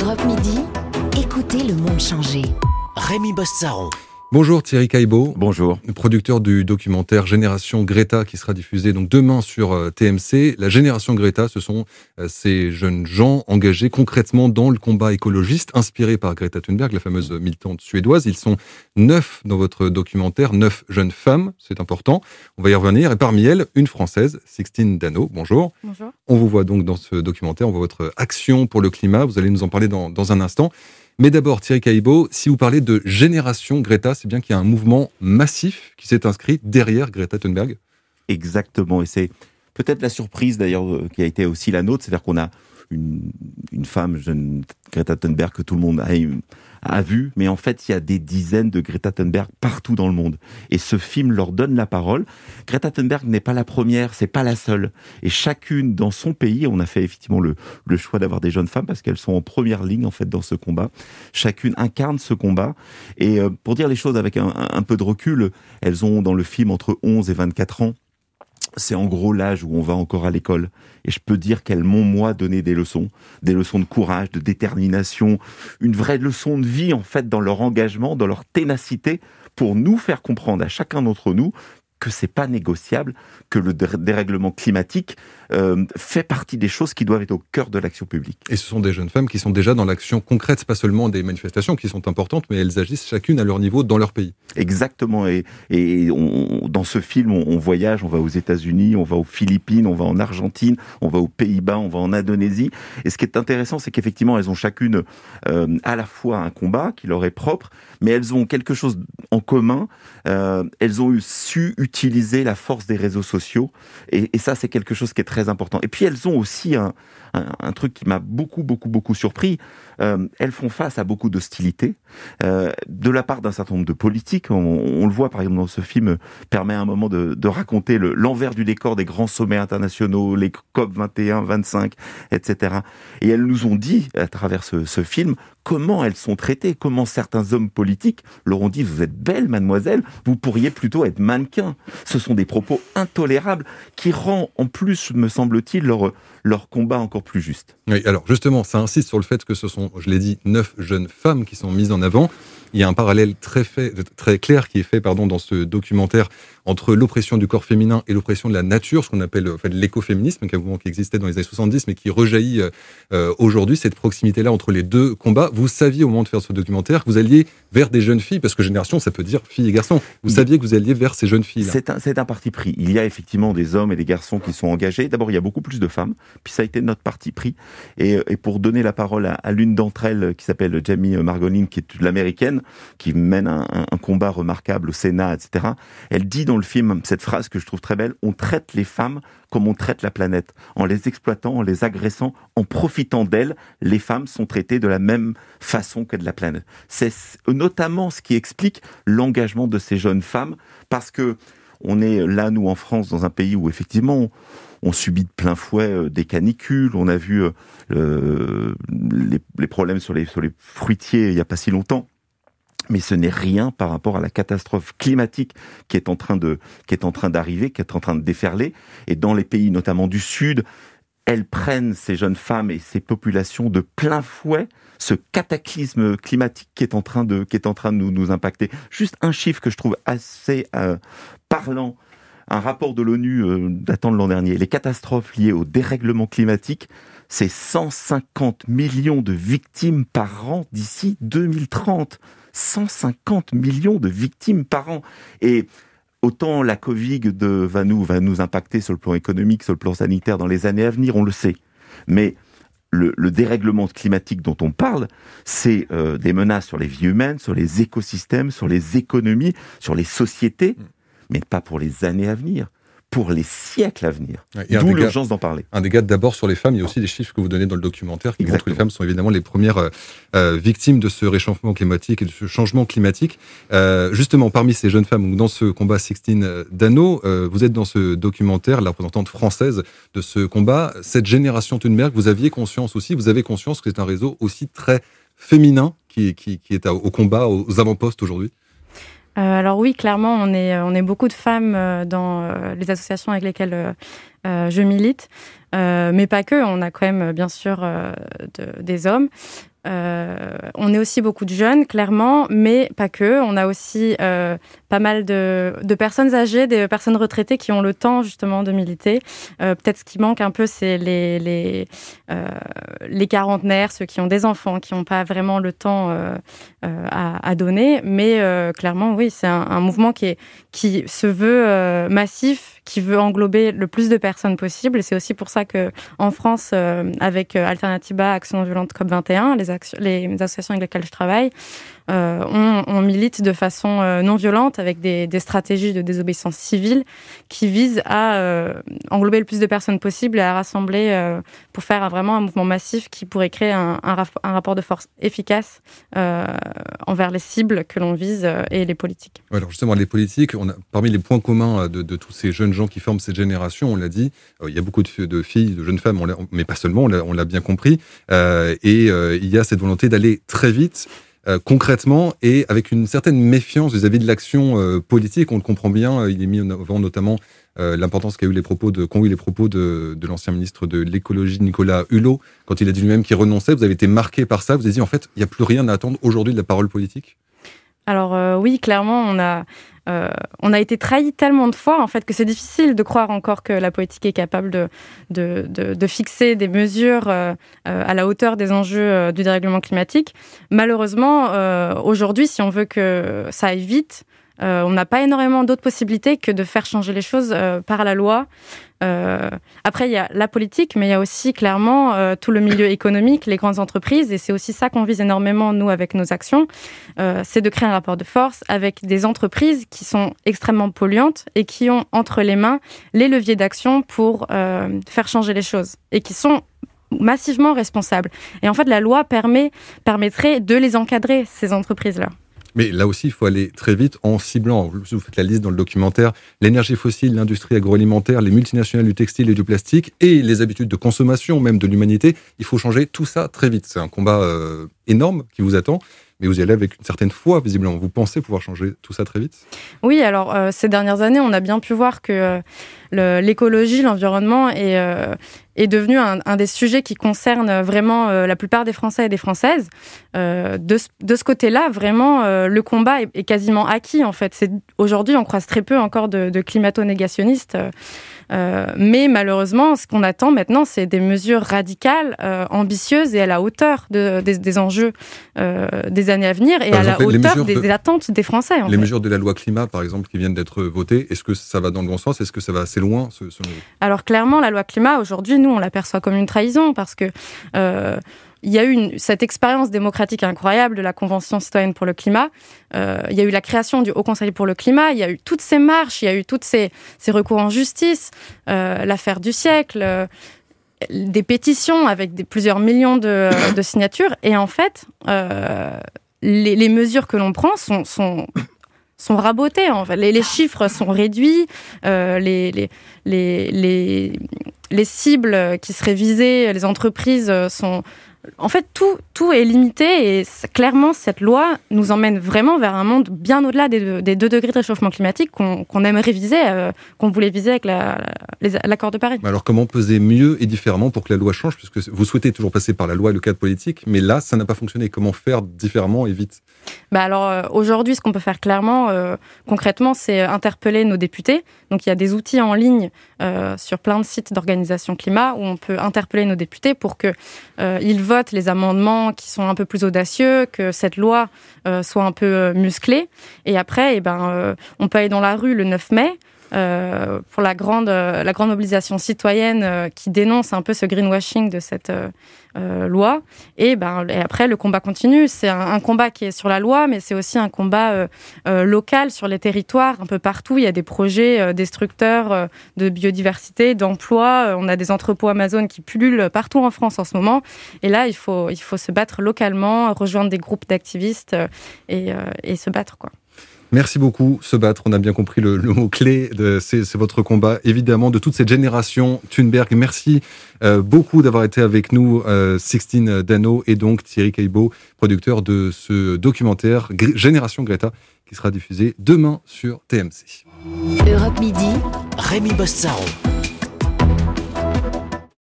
Europe Midi, écoutez le monde changer. Rémi Bossaron. Bonjour Thierry Caillebot. Bonjour. Producteur du documentaire Génération Greta qui sera diffusé donc demain sur euh, TMC. La Génération Greta, ce sont euh, ces jeunes gens engagés concrètement dans le combat écologiste, inspirés par Greta Thunberg, la fameuse militante suédoise. Ils sont neuf dans votre documentaire, neuf jeunes femmes, c'est important. On va y revenir. Et parmi elles, une française, Sixtine Dano. Bonjour. Bonjour. On vous voit donc dans ce documentaire, on voit votre action pour le climat. Vous allez nous en parler dans, dans un instant. Mais d'abord, Thierry Caïbo, si vous parlez de génération Greta, c'est bien qu'il y a un mouvement massif qui s'est inscrit derrière Greta Thunberg. Exactement, et c'est peut-être la surprise d'ailleurs euh, qui a été aussi la nôtre, c'est-à-dire qu'on a une, femme, jeune Greta Thunberg, que tout le monde a, a vu, mais en fait, il y a des dizaines de Greta Thunberg partout dans le monde. Et ce film leur donne la parole. Greta Thunberg n'est pas la première, c'est pas la seule. Et chacune dans son pays, on a fait effectivement le, choix d'avoir des jeunes femmes parce qu'elles sont en première ligne en fait dans ce combat. Chacune incarne ce combat. Et euh, pour dire les choses avec un, un peu de recul, elles ont dans le film entre 11 et 24 ans c'est en gros l'âge où on va encore à l'école. Et je peux dire qu'elles m'ont, moi, donné des leçons. Des leçons de courage, de détermination, une vraie leçon de vie, en fait, dans leur engagement, dans leur ténacité, pour nous faire comprendre à chacun d'entre nous que c'est pas négociable, que le dérèglement climatique euh, fait partie des choses qui doivent être au cœur de l'action publique. Et ce sont des jeunes femmes qui sont déjà dans l'action concrète, c'est pas seulement des manifestations qui sont importantes, mais elles agissent chacune à leur niveau dans leur pays. Exactement. Et, et on, dans ce film, on, on, voyage, on va aux États-Unis, on va aux Philippines, on va en Argentine, on va aux Pays-Bas, on va en Indonésie. Et ce qui est intéressant, c'est qu'effectivement, elles ont chacune euh, à la fois un combat qui leur est propre, mais elles ont quelque chose en commun. Euh, elles ont su utiliser la force des réseaux sociaux. Et, ça, c'est quelque chose qui est très important. Et puis, elles ont aussi un, truc qui m'a beaucoup, beaucoup, beaucoup surpris. Euh, elles font face à beaucoup d'hostilité euh, de la part d'un certain nombre de politiques. On, le voit, par exemple, dans ce film, permet à un moment de, de raconter l'envers du décor des grands sommets internationaux, les COP 21, 25, etc. Et elles nous ont dit, à travers ce, ce film, comment elles sont traitées, comment certains hommes politiques leur ont dit vous êtes belle mademoiselle, vous pourriez plutôt être mannequin. Ce sont des propos intolérables qui rend en plus, me semble-t-il, leur, leur combat encore plus juste. Oui, alors justement, ça insiste sur le fait que ce sont, je l'ai dit, neuf jeunes femmes qui sont mises en avant. Il y a un parallèle très, fait, très clair qui est fait pardon, dans ce documentaire entre l'oppression du corps féminin et l'oppression de la nature, ce qu'on appelle en fait, l'écoféminisme, qui, qui existait dans les années 70, mais qui rejaillit euh, aujourd'hui, cette proximité-là entre les deux combats. Vous saviez au moment de faire ce documentaire que vous alliez vers des jeunes filles, parce que génération, ça peut dire filles et garçons. Vous saviez que vous alliez vers ces jeunes filles. C'est un, un parti pris. Il y a effectivement des hommes et des garçons qui sont engagés. D'abord, il y a beaucoup plus de femmes, puis ça a été notre parti pris. Et, et pour donner la parole à, à l'une d'entre elles, qui s'appelle Jamie Margolin, qui est l'américaine, qui mène un, combat remarquable au Sénat, etc. Elle dit dans le film cette phrase que je trouve très belle, on traite les femmes comme on traite la planète, en les exploitant, en les agressant, en profitant d'elles, les femmes sont traitées de la même façon que de la planète. C'est notamment ce qui explique l'engagement de ces jeunes femmes, parce que on est là, nous, en France, dans un pays où effectivement on, subit de plein fouet des canicules. On a vu euh, les, problèmes sur les fruitiers il n'y a pas si longtemps mais ce n'est rien par rapport à la catastrophe climatique qui est en train de qui est en train d'arriver, qui est en train de déferler et dans les pays notamment du sud, elles prennent ces jeunes femmes et ces populations de plein fouet ce cataclysme climatique qui est en train de qui est en train de nous, nous impacter. Juste un chiffre que je trouve assez euh, parlant un rapport de l'ONU euh, datant de l'an dernier. Les catastrophes liées au dérèglement climatique, c'est 150 millions de victimes par an d'ici 2030. 150 millions de victimes par an. Et autant la Covid de, va, nous, va nous impacter sur le plan économique, sur le plan sanitaire dans les années à venir, on le sait. Mais le, le dérèglement climatique dont on parle, c'est euh, des menaces sur les vies humaines, sur les écosystèmes, sur les économies, sur les sociétés, mais pas pour les années à venir pour les siècles à venir. D'où l'urgence d'en parler. Un dégât d'abord sur les femmes. Il y a aussi des chiffres que vous donnez dans le documentaire qui Exactement. montrent que les femmes sont évidemment les premières euh, euh, victimes de ce réchauffement climatique et de ce changement climatique. Euh, justement, parmi ces jeunes femmes, dans ce combat Sixtine Dano, euh, vous êtes dans ce documentaire, la représentante française de ce combat. Cette génération Thunberg, vous aviez conscience aussi, vous avez conscience que c'est un réseau aussi très féminin qui, qui, qui est au combat, aux avant-postes aujourd'hui? Euh, alors oui, clairement, on est, est beaucoup de femmes euh, dans euh, les associations avec lesquelles je milite. mais pas que, on a quand même bien sûr des hommes. Euh, on est aussi beaucoup de jeunes, clairement, mais pas que. On a aussi euh, pas mal de, personnes âgées, des personnes retraitées qui ont le temps justement de militer. Euh, peut-être ce qui manque un peu, c'est les, les, les, quarantenaires, ceux qui ont des enfants, qui n'ont pas vraiment le temps à, donner. Mais clairement, oui, c'est un, mouvement qui, est, qui se veut massif qui veut englober le plus de personnes possible. C'est aussi pour ça que en France, avec Alternativa, Action Violente COP21, les, les associations avec lesquelles je travaille, euh, on, milite de façon euh, non violente avec des, stratégies de désobéissance civile qui visent à euh, englober le plus de personnes possible et à rassembler pour faire vraiment un mouvement massif qui pourrait créer un, rapport de force efficace envers les cibles que l'on vise et les politiques. alors justement, les politiques, on a, parmi les points communs de, tous ces jeunes gens qui forment cette génération, on l'a dit, il y a beaucoup de, filles, de jeunes femmes, mais pas seulement, on l'a bien compris, et il y a cette volonté d'aller très vite. Euh, concrètement et avec une certaine méfiance vis-à-vis de l'action euh, politique. On le comprend bien, euh, il est mis en avant notamment l'importance qu'ont eu les propos de, eu les propos de, de l'ancien ministre de l'écologie Nicolas Hulot quand il a dit lui-même qu'il renonçait. Vous avez été marqué par ça. Vous avez dit en fait, il n'y a plus rien à attendre aujourd'hui de la parole politique. Alors oui, clairement, on a euh, on a été trahi tellement de fois en fait que c'est difficile de croire encore que la politique est capable de, de, fixer des mesures euh, euh, à la hauteur des enjeux du dérèglement climatique. Malheureusement, aujourd'hui, si on veut que ça aille vite, on n'a pas énormément d'autres possibilités que de faire changer les choses par la loi euh, après, il y a la politique, mais il y a aussi clairement euh, tout le milieu économique, les grandes entreprises, et c'est aussi ça qu'on vise énormément, nous, avec nos actions, euh, c'est de créer un rapport de force avec des entreprises qui sont extrêmement polluantes et qui ont entre les mains les leviers d'action pour faire changer les choses, et qui sont massivement responsables. Et en fait, la loi permet, permettrait de les encadrer, ces entreprises-là. Mais là aussi, il faut aller très vite en ciblant, vous faites la liste dans le documentaire, l'énergie fossile, l'industrie agroalimentaire, les multinationales du textile et du plastique et les habitudes de consommation même de l'humanité. Il faut changer tout ça très vite. C'est un combat euh, énorme qui vous attend mais vous y allez avec une certaine foi, visiblement. Vous pensez pouvoir changer tout ça très vite? Oui, alors euh, ces dernières années, on a bien pu voir que euh, l'écologie, l'environnement est, euh, est devenu un, des sujets qui concerne vraiment la plupart des Français et des Françaises. De, de, ce côté-là, vraiment, le combat est, quasiment acquis, en fait. Aujourd'hui, on croise très peu encore de, de climato-négationnistes. Euh, mais malheureusement, ce qu'on attend maintenant, c'est des mesures radicales, euh, ambitieuses et à la hauteur des, enjeux euh, des années à venir et à la hauteur des, attentes des Français. les mesures de la loi climat, par exemple, qui viennent d'être votées, est-ce que ça va dans le bon sens? Est-ce que ça va assez Alors clairement, la loi climat, aujourd'hui, nous, on l'aperçoit comme une trahison parce que il y a eu cette expérience démocratique incroyable de la Convention citoyenne pour le climat. Euh, il y a eu la création du Haut Conseil pour le climat. Il y a eu toutes ces marches, il y a eu toutes ces, recours en justice, euh, l'affaire du siècle, euh, des pétitions avec plusieurs millions de, signatures. Et en fait, les, mesures que l'on prend sont sont rabotés. En fait. les, chiffres sont réduits, les, les, les, les, cibles qui seraient visées, les entreprises sont, en fait, tout, tout est limité et clairement, cette loi nous emmène vraiment vers un monde bien au-delà des, 2 degrés de réchauffement climatique qu'on aimerait viser, euh, qu'on voulait viser avec l'accord de Paris. Alors, comment peser mieux et différemment pour que la loi change? Puisque vous souhaitez toujours passer par la loi et le cadre politique, mais là, ça n'a pas fonctionné. Comment faire différemment et vite? Bah alors euh, aujourd'hui, ce qu'on peut faire clairement, euh, concrètement, c'est interpeller nos députés. Donc il y a des outils en ligne sur plein de sites d'organisation climat où on peut interpeller nos députés pour que ils les amendements qui sont un peu plus audacieux, que cette loi euh, soit un peu euh, musclée. Et après, eh ben, euh, on peut aller dans la rue le 9 mai. Pour la grande, la grande mobilisation citoyenne qui dénonce un peu ce greenwashing de cette euh, loi. Et, ben, et après, le combat continue. C'est un, combat qui est sur la loi, mais c'est aussi un combat euh, euh, local sur les territoires, un peu partout. Il y a des projets destructeurs de biodiversité, d'emploi. On a des entrepôts Amazon qui pullulent partout en France en ce moment. Et là, il faut, il faut se battre localement, rejoindre des groupes d'activistes et, et se battre. quoi. Merci beaucoup, se battre. On a bien compris le, mot clé. C'est votre combat, évidemment, de toute cette génération Thunberg. Merci euh, beaucoup d'avoir été avec nous, euh, Sixtine Dano et donc Thierry Caillebot, producteur de ce documentaire Génération Greta, qui sera diffusé demain sur TMC. Europe Midi, Rémi Bossaro.